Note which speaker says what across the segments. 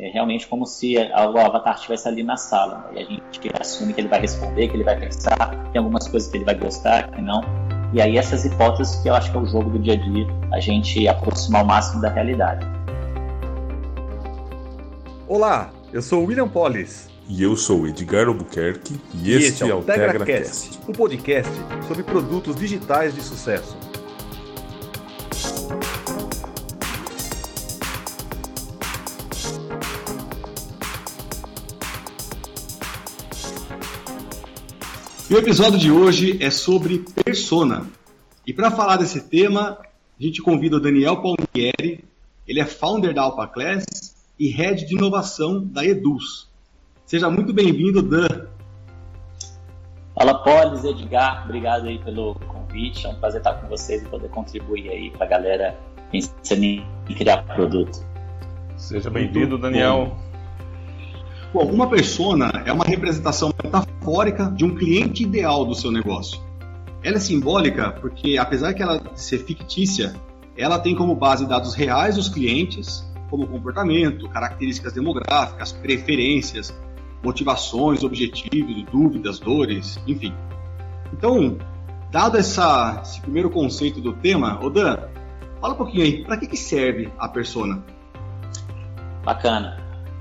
Speaker 1: é realmente como se o avatar estivesse ali na sala. Né? E a gente assume que ele vai responder, que ele vai pensar, tem algumas coisas que ele vai gostar, que não. E aí essas hipóteses que eu acho que é o jogo do dia a dia, a gente aproximar o máximo da realidade.
Speaker 2: Olá, eu sou o William Pollis.
Speaker 3: E eu sou Edgar Albuquerque e, e este, este é o TegraCast,
Speaker 2: um podcast sobre produtos digitais de sucesso.
Speaker 4: E o episódio de hoje é sobre persona. E para falar desse tema, a gente convida o Daniel Palmieri, ele é founder da Alpha Class e head de inovação da Eduz. Seja muito bem-vindo, Dan.
Speaker 1: Fala, Polis, Edgar, obrigado aí pelo convite. É um prazer estar com vocês e poder contribuir aí para a galera pensando em criar produto.
Speaker 2: Seja bem-vindo, Daniel.
Speaker 4: Bom, uma persona é uma representação metafórica de um cliente ideal do seu negócio. Ela é simbólica porque, apesar de ela ser fictícia, ela tem como base dados reais dos clientes, como comportamento, características demográficas, preferências, motivações, objetivos, dúvidas, dores, enfim. Então, dado essa, esse primeiro conceito do tema, Odan, fala um pouquinho aí, para que, que serve a persona?
Speaker 1: Bacana.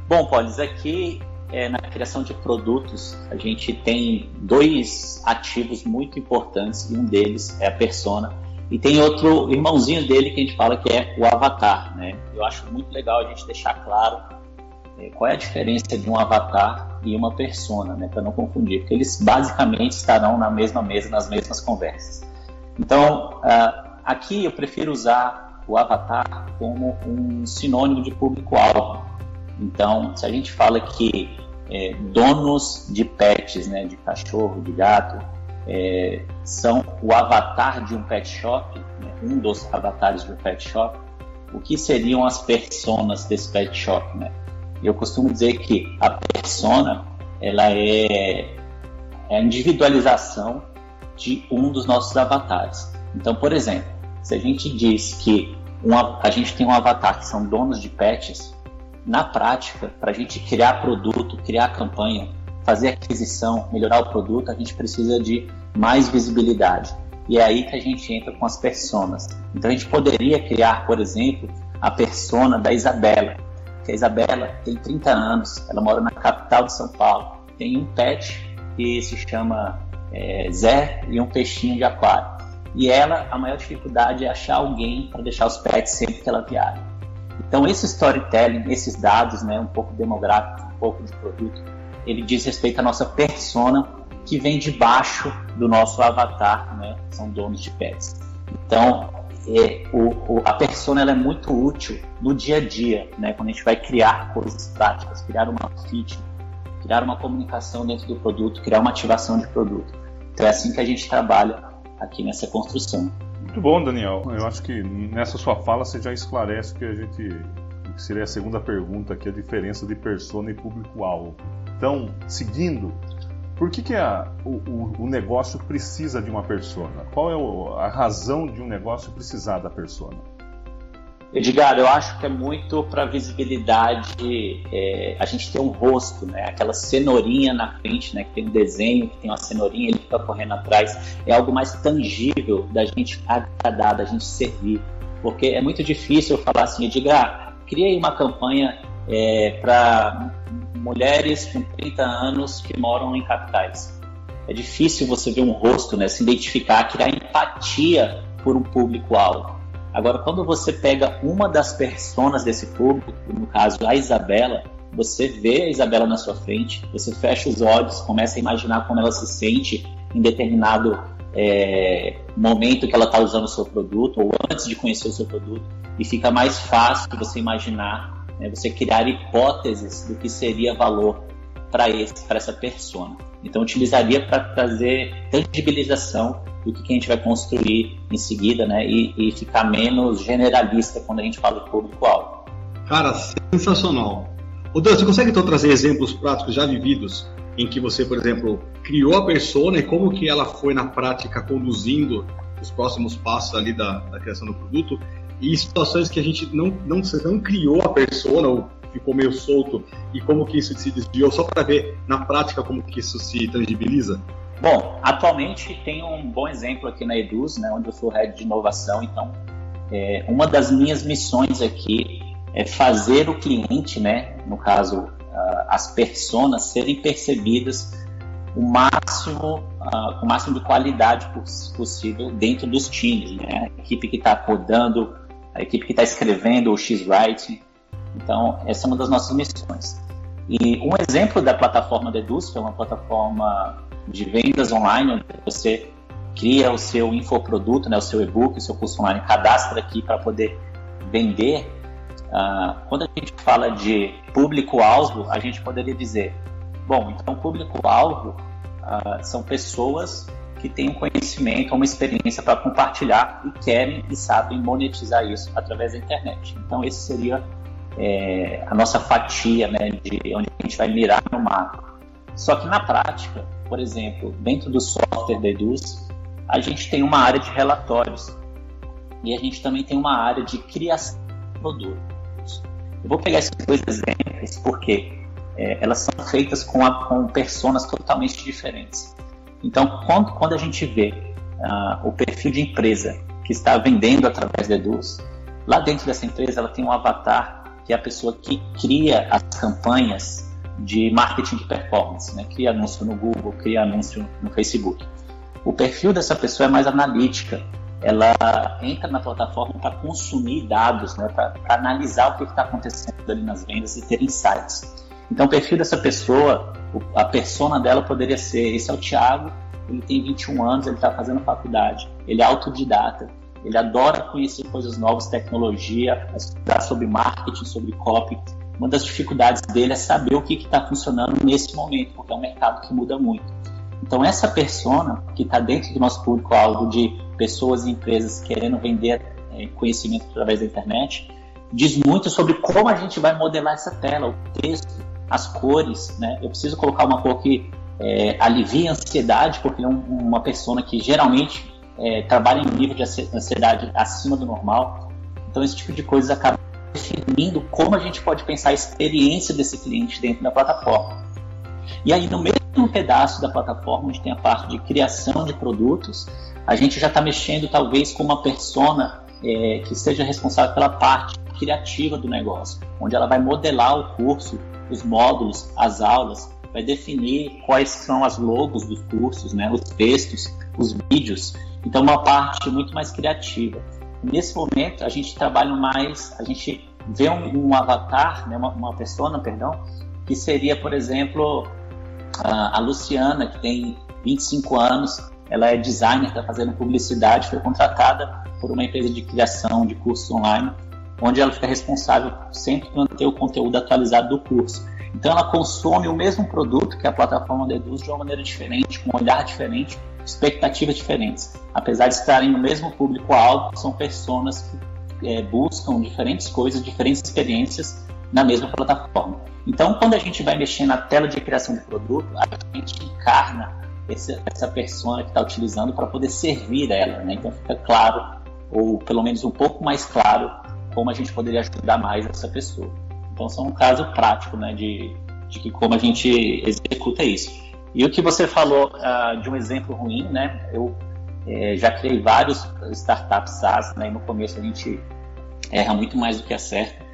Speaker 1: Bom, Polis, aqui é, na criação de produtos, a gente tem dois ativos muito importantes, e um deles é a persona, e tem outro irmãozinho dele que a gente fala que é o avatar. Né? Eu acho muito legal a gente deixar claro é, qual é a diferença de um avatar e uma persona, né? para não confundir, porque eles basicamente estarão na mesma mesa, nas mesmas conversas. Então, uh, aqui eu prefiro usar o avatar como um sinônimo de público-alvo. Então, se a gente fala que é, donos de pets, né, de cachorro, de gato, é, são o avatar de um pet shop, né, um dos avatares de um pet shop, o que seriam as personas desse pet shop, né? Eu costumo dizer que a persona ela é, é a individualização de um dos nossos avatares. Então, por exemplo, se a gente diz que a gente tem um avatar que são donos de pets, na prática, para a gente criar produto, criar campanha, fazer aquisição, melhorar o produto, a gente precisa de mais visibilidade. E é aí que a gente entra com as personas. Então a gente poderia criar, por exemplo, a persona da Isabela. Que a Isabela tem 30 anos, ela mora na capital de São Paulo, tem um pet que se chama é, Zé e um peixinho de aquário. E ela, a maior dificuldade é achar alguém para deixar os pets sempre que ela viaja. Então, esse storytelling, esses dados, né, um pouco demográficos, um pouco de produto, ele diz respeito à nossa persona que vem debaixo do nosso avatar, né, são donos de pets. Então, é, o, o, a persona é muito útil no dia a dia, né, quando a gente vai criar coisas práticas, criar uma fit, criar uma comunicação dentro do produto, criar uma ativação de produto. Então, é assim que a gente trabalha aqui nessa construção.
Speaker 2: Muito bom, Daniel. Eu acho que nessa sua fala você já esclarece que a gente que seria a segunda pergunta, é a diferença de persona e público-alvo. Então, seguindo, por que, que a, o, o, negócio precisa de uma persona? Qual é a razão de um negócio precisar da persona?
Speaker 1: Edgar, eu acho que é muito para visibilidade. É, a gente tem um rosto, né? Aquela cenourinha na frente, né? Que tem um desenho, que tem uma cenourinha, fica correndo atrás. É algo mais tangível da gente agradar, da gente servir. Porque é muito difícil eu falar assim, Edgar, criei uma campanha é, para mulheres com 30 anos que moram em capitais. É difícil você ver um rosto, né? Se identificar, criar empatia por um público-alvo. Agora, quando você pega uma das personas desse público, no caso a Isabela, você vê a Isabela na sua frente, você fecha os olhos, começa a imaginar como ela se sente em determinado é, momento que ela está usando o seu produto ou antes de conhecer o seu produto e fica mais fácil você imaginar, né, você criar hipóteses do que seria valor para essa persona. Então, utilizaria para trazer tangibilização do que a gente vai construir em seguida, né? E, e ficar menos generalista quando a gente fala de público-alvo.
Speaker 4: Cara, sensacional. O Dan, você consegue então trazer exemplos práticos já vividos em que você, por exemplo, criou a persona e como que ela foi na prática conduzindo os próximos passos ali da, da criação do produto e situações que a gente não, não, não criou a persona ou ficou meio solto e como que isso se desviou, só para ver na prática como que isso se tangibiliza?
Speaker 1: Bom, atualmente tem um bom exemplo aqui na Eduz, né, onde eu sou head de inovação, então é, uma das minhas missões aqui é fazer o cliente, né, no caso as pessoas, serem percebidas o máximo, uh, o máximo de qualidade possível dentro dos times, né, a equipe que está codando, a equipe que está escrevendo o X-Writing. Então, essa é uma das nossas missões. E um exemplo da plataforma Deduz, que é uma plataforma de vendas online, onde você cria o seu infoproduto, né, o seu e-book, o seu curso online, cadastra aqui para poder vender. Uh, quando a gente fala de público-alvo, a gente poderia dizer, bom, então público-alvo uh, são pessoas que têm um conhecimento, uma experiência para compartilhar e querem e sabem monetizar isso através da internet. Então esse seria é, a nossa fatia, né, de onde a gente vai mirar no mapa. Só que na prática, por exemplo, dentro do software da Eduz, a gente tem uma área de relatórios e a gente também tem uma área de criação de produtos. Eu vou pegar esses dois exemplos porque é, elas são feitas com, a, com personas totalmente diferentes. Então, quando, quando a gente vê uh, o perfil de empresa que está vendendo através da Eduz, lá dentro dessa empresa ela tem um avatar que é a pessoa que cria as campanhas de marketing de performance, né? cria anúncio no Google, cria anúncio no Facebook. O perfil dessa pessoa é mais analítica, ela entra na plataforma para consumir dados, né? para analisar o que está acontecendo ali nas vendas e ter insights. Então, o perfil dessa pessoa, a persona dela poderia ser: esse é o Thiago, ele tem 21 anos, ele está fazendo faculdade, ele é autodidata, ele adora conhecer coisas novas, tecnologia, estudar sobre marketing, sobre copy, uma das dificuldades dele é saber o que está funcionando nesse momento, porque é um mercado que muda muito. Então, essa persona que está dentro do nosso público-alvo de pessoas e empresas querendo vender é, conhecimento através da internet, diz muito sobre como a gente vai modelar essa tela, o texto, as cores. Né? Eu preciso colocar uma cor que é, alivie a ansiedade, porque é um, uma pessoa que geralmente é, trabalha em nível de ansiedade acima do normal. Então, esse tipo de coisas acaba definindo como a gente pode pensar a experiência desse cliente dentro da plataforma. E aí, no mesmo pedaço da plataforma, onde tem a parte de criação de produtos, a gente já está mexendo talvez com uma persona é, que seja responsável pela parte criativa do negócio, onde ela vai modelar o curso, os módulos, as aulas, vai definir quais são as logos dos cursos, né, os textos, os vídeos. Então, uma parte muito mais criativa. Nesse momento, a gente trabalha mais, a gente vê um, um avatar, né, uma, uma persona, perdão, que seria, por exemplo, a, Luciana, que tem 25 anos, ela é designer, está fazendo publicidade, foi contratada por uma empresa de criação de cursos online, onde ela fica responsável sempre por manter o conteúdo atualizado do curso. Então ela consome o mesmo produto que a plataforma deduz de uma maneira diferente, com um olhar diferente, expectativas diferentes. Apesar de estarem no mesmo público-alvo, são pessoas que é, buscam diferentes coisas, diferentes experiências na mesma plataforma. Então, quando a gente vai mexer na tela de criação de produto, a gente encarna esse, essa persona que está utilizando para poder servir ela. Né? Então, fica claro, ou pelo menos um pouco mais claro, como a gente poderia ajudar mais essa pessoa. Então, são um caso prático né, de, de que como a gente executa isso. E o que você falou uh, de um exemplo ruim, né? Eu é, já criei vários startups SaaS, né? E no começo a gente erra muito mais do que acerta.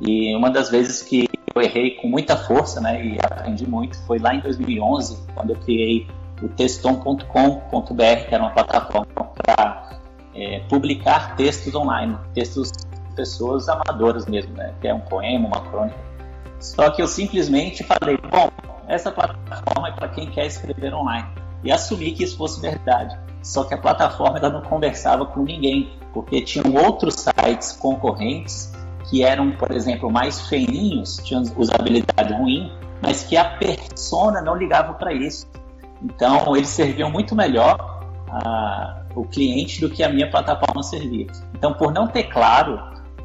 Speaker 1: E uma das vezes que eu errei com muita força, né? E aprendi muito foi lá em 2011, quando eu criei o teston.com.br, que era uma plataforma para é, publicar textos online, textos de pessoas amadoras mesmo, né? Que é um poema, uma crônica. Só que eu simplesmente falei, bom, essa plataforma é para quem quer escrever online. E assumi que isso fosse verdade. Só que a plataforma ainda não conversava com ninguém, porque tinham outros sites concorrentes que eram, por exemplo, mais feinhos, tinham usabilidade ruim, mas que a persona não ligava para isso. Então, eles serviam muito melhor a, o cliente do que a minha plataforma servia. Então, por não ter claro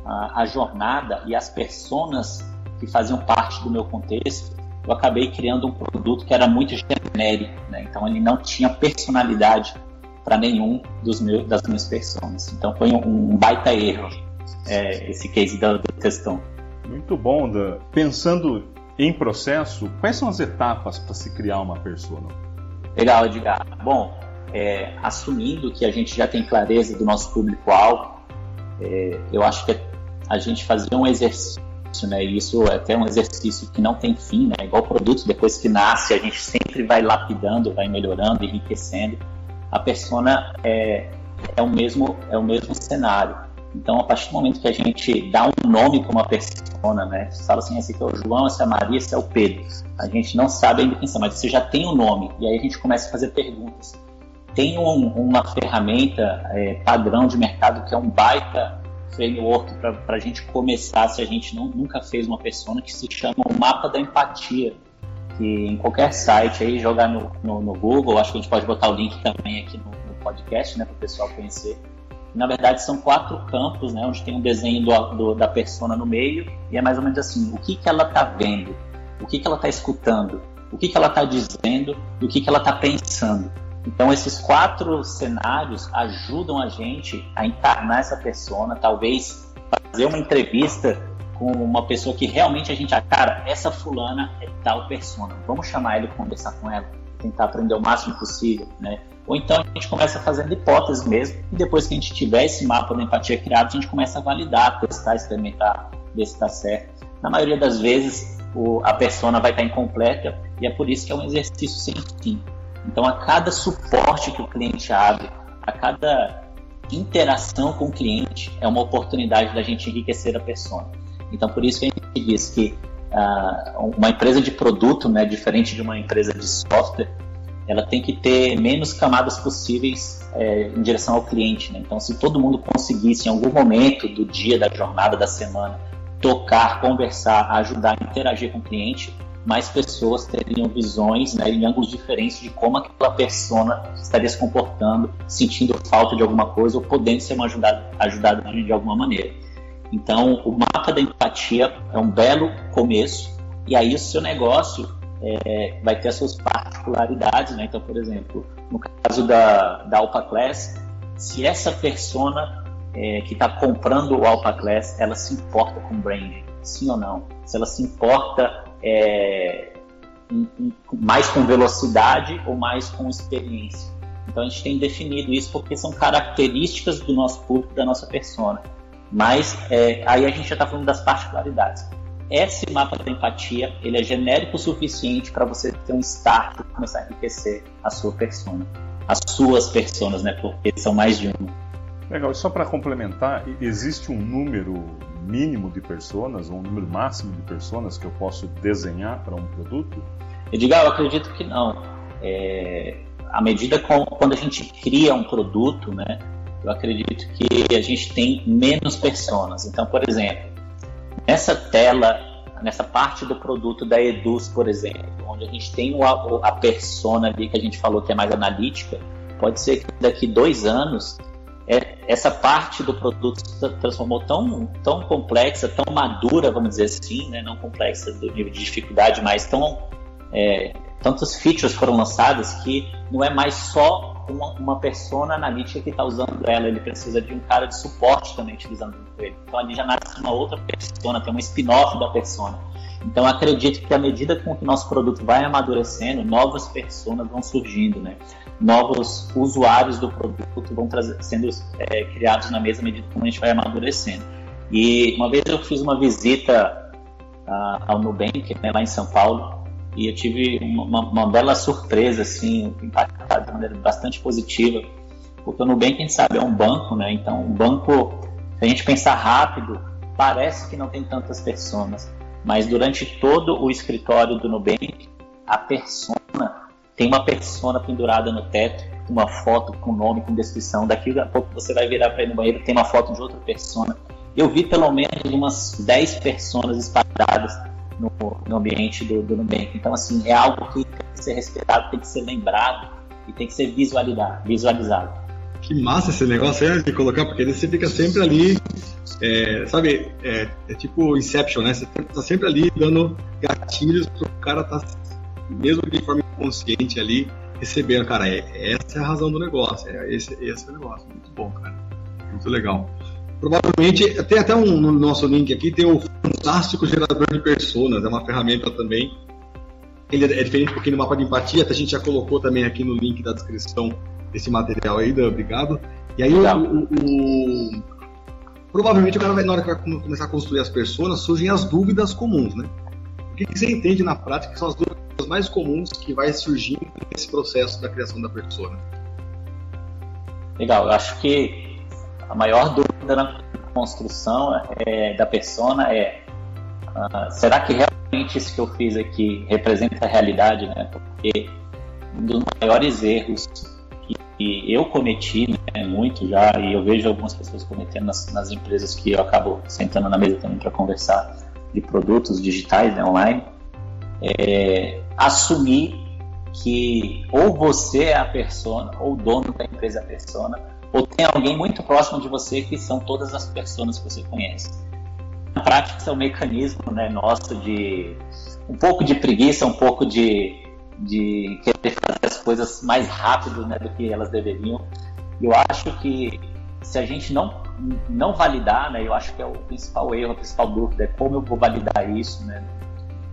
Speaker 1: a, a jornada e as personas que faziam parte do meu contexto, eu acabei criando um produto que era muito genérico, né? então ele não tinha personalidade para nenhum dos meus, das minhas pessoas. Então foi um, um baita erro é, esse case da, da questão.
Speaker 2: Muito bom, Dan. Pensando em processo, quais são as etapas para se criar uma persona?
Speaker 1: Legal, Edgar. Bom, é, assumindo que a gente já tem clareza do nosso público-alvo, é, eu acho que a gente fazer um exercício, né, e isso é até um exercício que não tem fim, né, igual produto, depois que nasce, a gente sempre vai lapidando, vai melhorando, enriquecendo. A persona é, é, o, mesmo, é o mesmo cenário. Então, a partir do momento que a gente dá um nome para uma persona, né? Você fala assim, esse aqui é o João, esse é a Maria, esse é o Pedro. A gente não sabe ainda quem são, mas você já tem o um nome. E aí a gente começa a fazer perguntas. Tem um, uma ferramenta é, padrão de mercado que é um baita framework para a gente começar, se a gente não, nunca fez uma persona, que se chama o Mapa da Empatia. Que em qualquer site aí, jogar no, no, no Google, acho que a gente pode botar o link também aqui no, no podcast, né, para o pessoal conhecer na verdade, são quatro campos, né, onde tem um desenho do, do, da persona no meio, e é mais ou menos assim: o que, que ela está vendo, o que, que ela está escutando, o que, que ela está dizendo e o que, que ela está pensando. Então, esses quatro cenários ajudam a gente a encarnar essa persona, talvez fazer uma entrevista com uma pessoa que realmente a gente, ah, cara, essa fulana é tal persona, vamos chamar ela e conversar com ela, tentar aprender o máximo possível, né? Ou então a gente começa fazendo hipóteses mesmo, e depois que a gente tiver esse mapa da empatia criado, a gente começa a validar, testar, experimentar, ver se está certo. Na maioria das vezes, o, a persona vai estar incompleta, e é por isso que é um exercício sem fim. Então, a cada suporte que o cliente abre, a cada interação com o cliente, é uma oportunidade da gente enriquecer a persona. Então, por isso que a gente diz que uh, uma empresa de produto, né, diferente de uma empresa de software, ela tem que ter menos camadas possíveis é, em direção ao cliente. Né? Então, se todo mundo conseguisse, em algum momento do dia, da jornada, da semana, tocar, conversar, ajudar, interagir com o cliente, mais pessoas teriam visões né, em ângulos diferentes de como aquela persona estaria se comportando, sentindo falta de alguma coisa ou podendo ser ajudada, ajudada de alguma maneira. Então, o mapa da empatia é um belo começo, e aí o seu negócio é, vai ter as suas particularidades, né? Então, por exemplo, no caso da, da Class, se essa persona é, que está comprando o Alpha Class, ela se importa com branding, sim ou não? Se ela se importa é, em, em, mais com velocidade ou mais com experiência. Então a gente tem definido isso porque são características do nosso público, da nossa persona. Mas é, aí a gente já está falando das particularidades esse mapa da empatia ele é genérico o suficiente para você ter um start e começar a enriquecer a sua persona. As suas personas, né? Porque são mais de uma.
Speaker 2: Legal, e só para complementar, existe um número mínimo de personas, ou um número máximo de personas que eu posso desenhar para um produto?
Speaker 1: Edgar, eu acredito que não. É, à medida com, quando a gente cria um produto, né, eu acredito que a gente tem menos personas. Então, por exemplo, Nessa tela, nessa parte do produto da Eduz, por exemplo, onde a gente tem a, persona ali que a gente falou que é mais analítica, pode ser que daqui dois anos é, essa parte do produto se transformou tão, tão complexa, tão madura, vamos dizer assim, né? não complexa do nível de dificuldade, mas tão é, tantas features foram lançadas que não é mais só uma, uma persona analítica que está usando ela, ele precisa de um cara de suporte também utilizando ele. Então ali já nasce uma outra persona, tem um spin-off da persona. Então acredito que à medida com que nosso produto vai amadurecendo, novas personas vão surgindo, né? Novos usuários do produto vão trazer, sendo é, criados na mesma medida que a gente vai amadurecendo. E uma vez eu fiz uma visita uh, ao Nubank, né, lá em São Paulo, e eu tive uma, uma, bela surpresa, assim, impactado de maneira bastante positiva, porque o Nubank, gente sabe, é um banco, né? Então, um banco, se a gente pensar rápido, parece que não tem tantas pessoas, mas durante todo o escritório do Nubank, a persona tem uma persona pendurada no teto, uma foto com nome, com descrição. Daqui a pouco você vai virar para ir no banheiro, tem uma foto de outra persona. Eu vi pelo menos umas 10 personas espalhadas no, no ambiente do, do Nubank. Então, assim, é algo que tem que ser respeitado, tem que ser lembrado e tem que ser visualizado. visualizado.
Speaker 4: Que massa esse negócio aí de colocar, porque você fica sempre ali, é, sabe, é, é, tipo Inception, né? Você tá sempre ali dando gatilhos pro cara tá, mesmo de forma inconsciente ali, recebendo. Cara, é, essa é a razão do negócio, é, esse, esse é o negócio. Muito bom, cara. Muito legal. Provavelmente, tem até um no nosso link aqui, tem o fantástico gerador de personas, é uma ferramenta também. Ele é diferente um pouquinho do mapa de empatia, até a gente já colocou também aqui no link da descrição desse material aí, Dan, obrigado. E aí o, o, o, provavelmente o cara vai, na hora que vai começar a construir as personas, surgem as dúvidas comuns, né? O que, que você entende na prática que são as dúvidas mais comuns que vai surgindo nesse processo da criação da persona?
Speaker 1: Legal, eu acho que a maior dúvida na construção é, da persona é uh, será que realmente isso que eu fiz aqui representa a realidade, né? Porque um dos maiores erros que eu cometi né, muito já, e eu vejo algumas pessoas cometendo nas, nas empresas que eu acabo sentando na mesa também para conversar de produtos digitais né, online, é assumir que ou você é a persona, ou o dono da empresa é a persona, ou tem alguém muito próximo de você que são todas as pessoas que você conhece. Na prática, isso é um mecanismo né, nosso de um pouco de preguiça, um pouco de, de querer fazer as coisas mais rápido né, do que elas deveriam. Eu acho que se a gente não, não validar, né, eu acho que é o principal erro, a principal dúvida é como eu vou validar isso, né,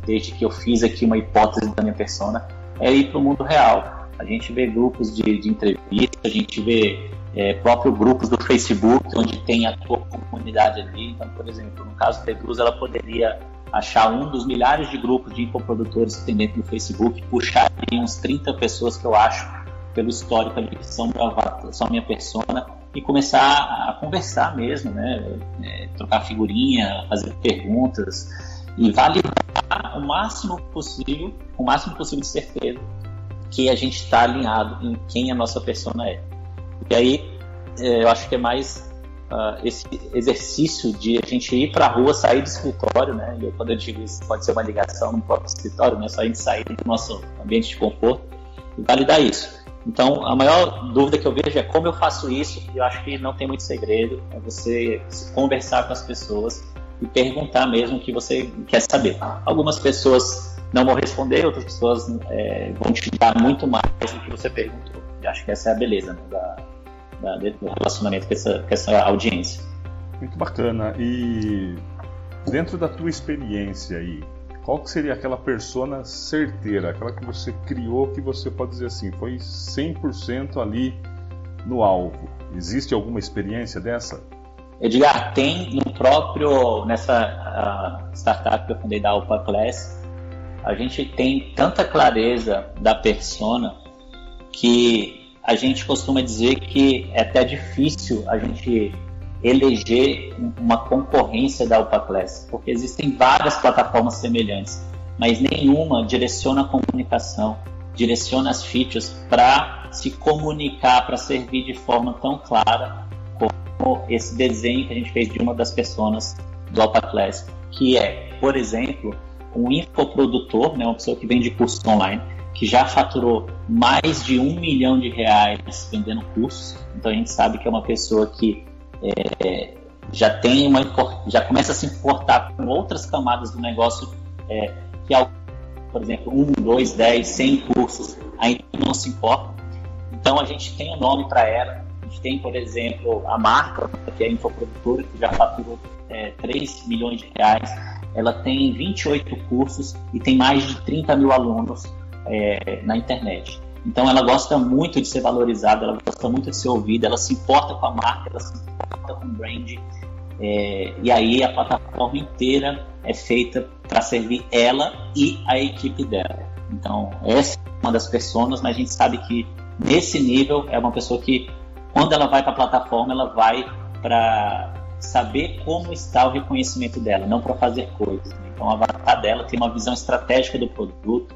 Speaker 1: desde que eu fiz aqui uma hipótese da minha persona, é ir para o mundo real. A gente vê grupos de, de entrevista, a gente vê é, próprio grupos do Facebook, onde tem a tua comunidade ali. Então, por exemplo, no caso da Eduz, ela poderia achar um dos milhares de grupos de infoprodutores que tem dentro do Facebook, puxar ali uns 30 pessoas que eu acho, pelo histórico ali, que são, são minha persona, e começar a conversar mesmo, né? É, trocar figurinha, fazer perguntas e validar o máximo possível, o máximo possível de certeza que a gente está alinhado em quem a nossa persona é. E aí é, eu acho que é mais uh, esse exercício de a gente ir para a rua, sair do escritório, né? E quando eu digo isso, pode ser uma ligação no próprio escritório, né? Só a gente sair do nosso ambiente de conforto e validar isso. Então, a maior dúvida que eu vejo é como eu faço isso. Eu acho que não tem muito segredo. É você conversar com as pessoas e perguntar mesmo o que você quer saber. Algumas pessoas não vão responder, outras pessoas é, vão te dar muito mais do que você perguntou. E acho que essa é a beleza né, da, da, do relacionamento com essa, com essa audiência.
Speaker 2: Muito bacana. E dentro da tua experiência aí, qual que seria aquela persona certeira, aquela que você criou que você pode dizer assim, foi 100% ali no alvo? Existe alguma experiência dessa?
Speaker 1: Edgar, tem no próprio, nessa startup que eu fundei da Alpha Class, a gente tem tanta clareza da persona que a gente costuma dizer que é até difícil a gente eleger uma concorrência da Alpha Class, porque existem várias plataformas semelhantes, mas nenhuma direciona a comunicação, direciona as features para se comunicar, para servir de forma tão clara como esse desenho que a gente fez de uma das pessoas do Alpha Class, que é, por exemplo, um infoprodutor, né, uma pessoa que vende cursos online, que já faturou mais de um milhão de reais vendendo cursos. Então a gente sabe que é uma pessoa que é, já tem uma já começa a se importar com outras camadas do negócio é, que por exemplo um, dois, dez, cem cursos ainda não se importa. Então a gente tem um nome para ela. A gente tem, por exemplo, a marca que é a infoprodutora que já faturou é, 3 milhões de reais. Ela tem 28 cursos e tem mais de 30 mil alunos é, na internet. Então ela gosta muito de ser valorizada, ela gosta muito de ser ouvida, ela se importa com a marca, ela se importa com o brand. É, e aí a plataforma inteira é feita para servir ela e a equipe dela. Então essa é uma das pessoas, mas a gente sabe que nesse nível é uma pessoa que quando ela vai para a plataforma ela vai para saber como está o reconhecimento dela, não para fazer coisas. Então a avatar dela tem uma visão estratégica do produto,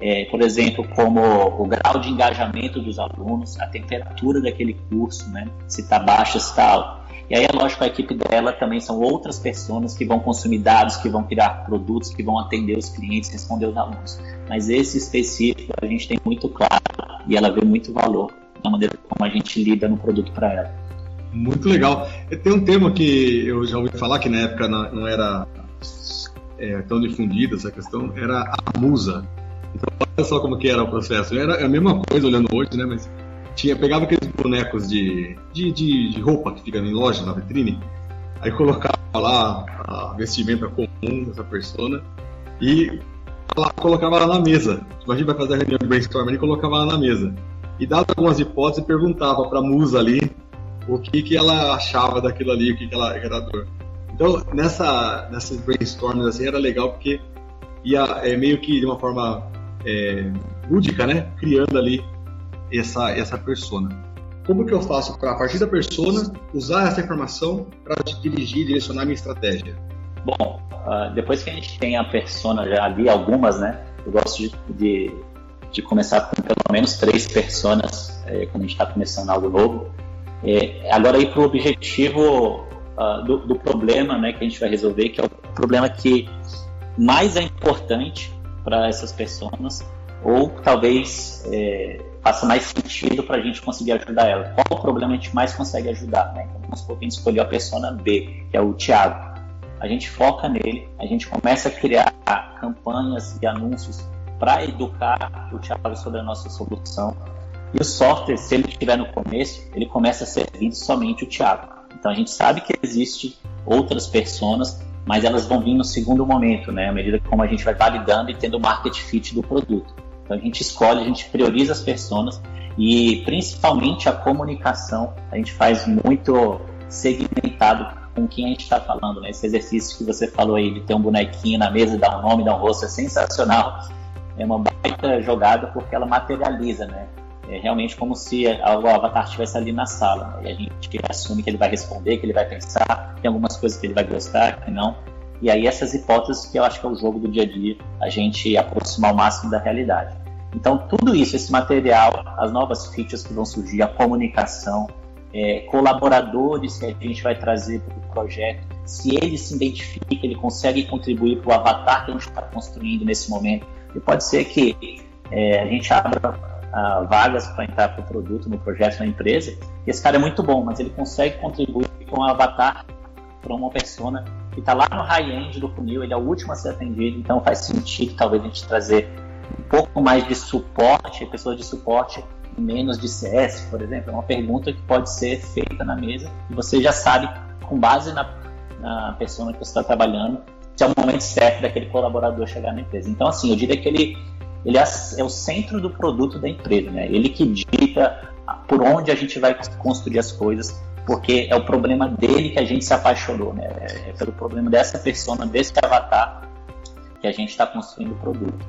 Speaker 1: é, por exemplo, como o grau de engajamento dos alunos, a temperatura daquele curso, né? se está baixa, se está alta. E aí, é lógico, a equipe dela também são outras pessoas que vão consumir dados, que vão criar produtos, que vão atender os clientes, responder os alunos. Mas esse específico a gente tem muito claro e ela vê muito valor na maneira como a gente lida no produto para ela.
Speaker 4: Muito legal. Tem um tema que eu já ouvi falar que na época não era é, tão difundida essa questão, era a musa. Então, olha só como que era o processo. Era a mesma coisa olhando hoje, né? Mas tinha, pegava aqueles bonecos de, de, de, de roupa que ficam em loja, na vitrine, Aí colocava lá a vestimenta comum dessa persona e ela colocava ela na mesa. Tipo, a gente vai fazer a reunião de brainstorming e colocava ela na mesa. E dava algumas hipóteses e perguntava para a musa ali o que, que ela achava daquilo ali, o que, que ela era dor. Então, nessa, nessas brainstorms assim, era legal porque ia é, meio que de uma forma é, lúdica, né? Criando ali essa, essa persona. Como que eu faço para, a partir da persona, usar essa informação para dirigir, direcionar minha estratégia?
Speaker 1: Bom, uh, depois que a gente tem a persona já ali, algumas, né? Eu gosto de, de, de começar com pelo menos três personas é, quando a gente está começando algo novo. É, agora ir para o objetivo uh, do, do, problema né, que a gente vai resolver, que é o problema que mais é importante para essas pessoas, ou talvez é, faça mais sentido para a gente conseguir ajudar ela. Qual o problema a gente mais consegue ajudar? Né? Então, vamos supor que a gente escolheu a persona B, que é o Tiago. A gente foca nele, a gente começa a criar campanhas e anúncios para educar o Tiago sobre a nossa solução. E o software, se ele estiver no começo, ele começa a servir somente o Tiago. Então a gente sabe que existe outras pessoas mas elas vão vir no segundo momento, né? À medida como a gente vai validando e tendo o market fit do produto. Então a gente escolhe, a gente prioriza as pessoas e principalmente a comunicação, a gente faz muito segmentado com quem a gente está falando, né? Esse exercício que você falou aí de ter um bonequinho na mesa, dar um nome, dar um rosto, é sensacional. É uma baita jogada porque ela materializa, né? É realmente como se o avatar estivesse ali na sala. Né? E a gente assume que ele vai responder, que ele vai pensar, tem algumas coisas que ele vai gostar, que não. E aí essas hipóteses que eu acho que é o jogo do dia a dia, a gente aproximar ao máximo da realidade. Então tudo isso, esse material, as novas features que vão surgir, a comunicação, é, colaboradores que a gente vai trazer para o projeto, se ele se identifica, ele consegue contribuir para o avatar que a gente está construindo nesse momento. E pode ser que é, a gente abra uh, vagas para entrar para o produto, no projeto, na empresa. E esse cara é muito bom, mas ele consegue contribuir com um avatar para uma persona que está lá no high-end do funil, ele é o último a ser atendido, então faz sentido talvez a gente trazer um pouco mais de suporte, pessoas de suporte menos de CS, por exemplo. É uma pergunta que pode ser feita na mesa e você já sabe, com base na, na pessoa que você está trabalhando, se é o momento certo daquele colaborador chegar na empresa. Então, assim, eu diria que ele ele é, é o centro do produto da empresa, né? Ele que dita por onde a gente vai construir as coisas, porque é o problema dele que a gente se apaixonou, né? É, pelo problema dessa pessoa, desse avatar, que a gente está construindo o produto.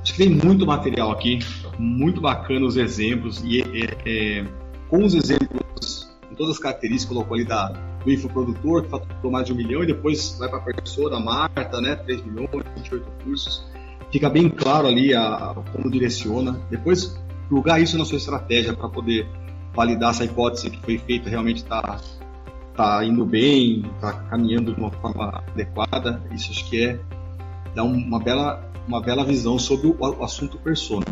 Speaker 4: Acho que tem muito material aqui, muito bacana os exemplos, e é, é, com os exemplos, com todas as características, colocou ali da, do infoprodutor, que faturou mais de um milhão, e depois vai para a pessoa, a Marta, né, 3 milhões, 28 cursos fica bem claro ali a, como direciona. Depois, plugar isso na sua estratégia para poder validar essa hipótese que foi feita realmente está tá indo bem, está caminhando de uma forma adequada. Isso acho que é dá uma bela uma bela visão sobre o, o assunto persona.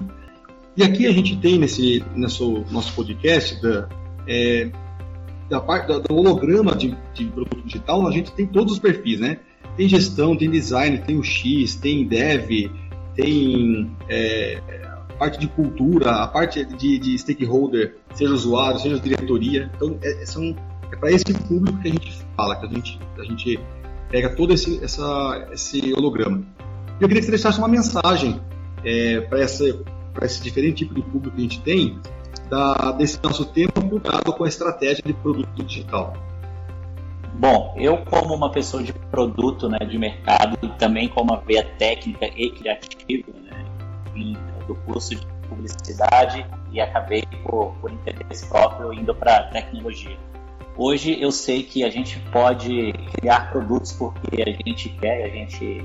Speaker 4: E aqui a gente tem nesse, nesse nosso podcast da, é, da parte do holograma de, de produto digital, a gente tem todos os perfis, né? Tem gestão, tem design, tem o X, tem dev, tem é, a parte de cultura, a parte de, de, stakeholder, seja usuário, seja diretoria. Então, é, são, é para esse público que a gente fala, que a gente, a gente pega todo esse, essa, esse holograma. Eu queria que você deixasse uma mensagem é, para esse diferente tipo de público que a gente tem, da, desse nosso tempo mudado com a estratégia de produto digital.
Speaker 1: Bom, eu como uma pessoa de produto, né, de mercado e também como uma veia técnica e criativa, né, do curso de publicidade e acabei por, por interesse próprio indo para tecnologia. Hoje eu sei que a gente pode criar produtos porque a gente quer, a gente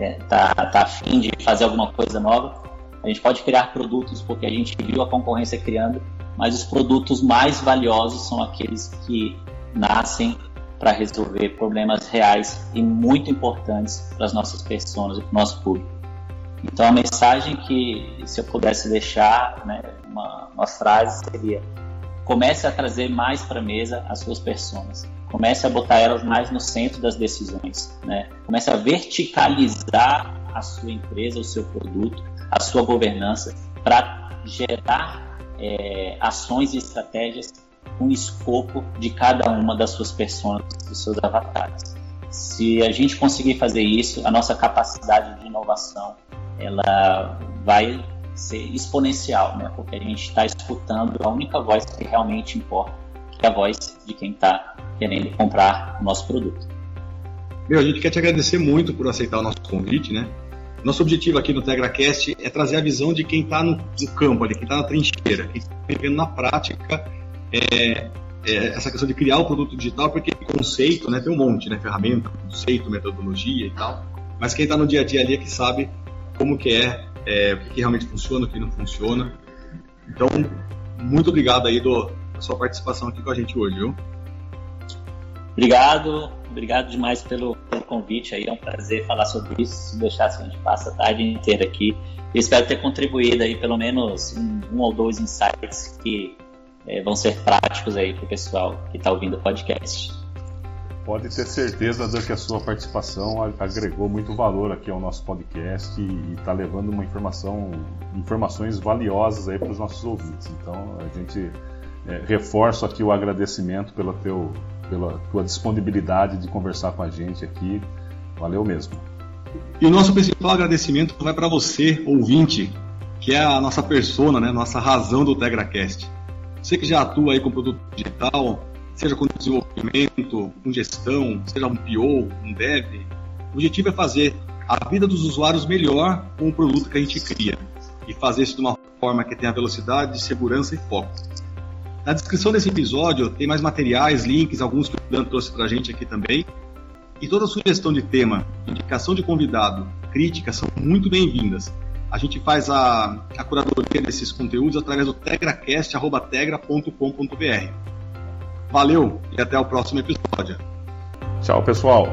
Speaker 1: está tá afim de fazer alguma coisa nova. A gente pode criar produtos porque a gente viu a concorrência criando, mas os produtos mais valiosos são aqueles que nascem para resolver problemas reais e muito importantes para as nossas pessoas e para o nosso público. Então, a mensagem que, se eu pudesse deixar, né, uma, uma frase seria: comece a trazer mais para a mesa as suas pessoas. Comece a botar elas mais no centro das decisões. Né? Comece a verticalizar a sua empresa, o seu produto, a sua governança, para gerar é, ações e estratégias um escopo de cada uma das suas pessoas, dos seus avatares. Se a gente conseguir fazer isso, a nossa capacidade de inovação ela vai ser exponencial, né? Porque a gente está escutando a única voz que realmente importa, que é a voz de quem está querendo comprar o nosso produto.
Speaker 4: Meu, a gente quer te agradecer muito por aceitar o nosso convite, né? Nosso objetivo aqui no TegraCast é trazer a visão de quem está no, campo, ali, quem está na trincheira, quem está vivendo na prática é, é, essa questão de criar o produto digital, porque conceito, né, tem um monte, né, ferramenta, conceito, metodologia e tal, mas quem está no dia a dia ali é que sabe como que é, é o que, que, realmente funciona, o que não funciona. Então, muito obrigado aí do, da sua participação aqui com a gente hoje, viu?
Speaker 1: Obrigado, obrigado demais pelo, pelo convite aí, é um prazer falar sobre isso. Se deixasse, a gente passa a tarde inteira aqui. espero ter contribuído aí pelo menos um, um ou dois insights que é, vão ser práticos aí para o pessoal que está ouvindo o podcast.
Speaker 2: Pode ter certeza de que a sua participação agregou muito valor aqui ao nosso podcast e está levando uma informação, informações valiosas aí para os nossos ouvintes. Então a gente é, reforça aqui o agradecimento pela, teu, pela tua disponibilidade de conversar com a gente aqui. Valeu mesmo.
Speaker 4: E o nosso principal agradecimento vai para você, ouvinte, que é a nossa persona, né, nossa razão do TegraCast. Você que já atua aí com produto digital, seja com desenvolvimento, com gestão, seja um PO, um dev, o objetivo é fazer a vida dos usuários melhor com o produto que a gente cria e fazer isso de uma forma que tenha velocidade, segurança e foco. Na descrição desse episódio tem mais materiais, links, alguns que o Dan trouxe para a gente aqui também. E toda sugestão de tema, indicação de convidado, críticas são muito bem-vindas. A gente faz a, a curadoria desses conteúdos através do tegracast.tegra.com.br. Valeu e até o próximo episódio.
Speaker 2: Tchau, pessoal.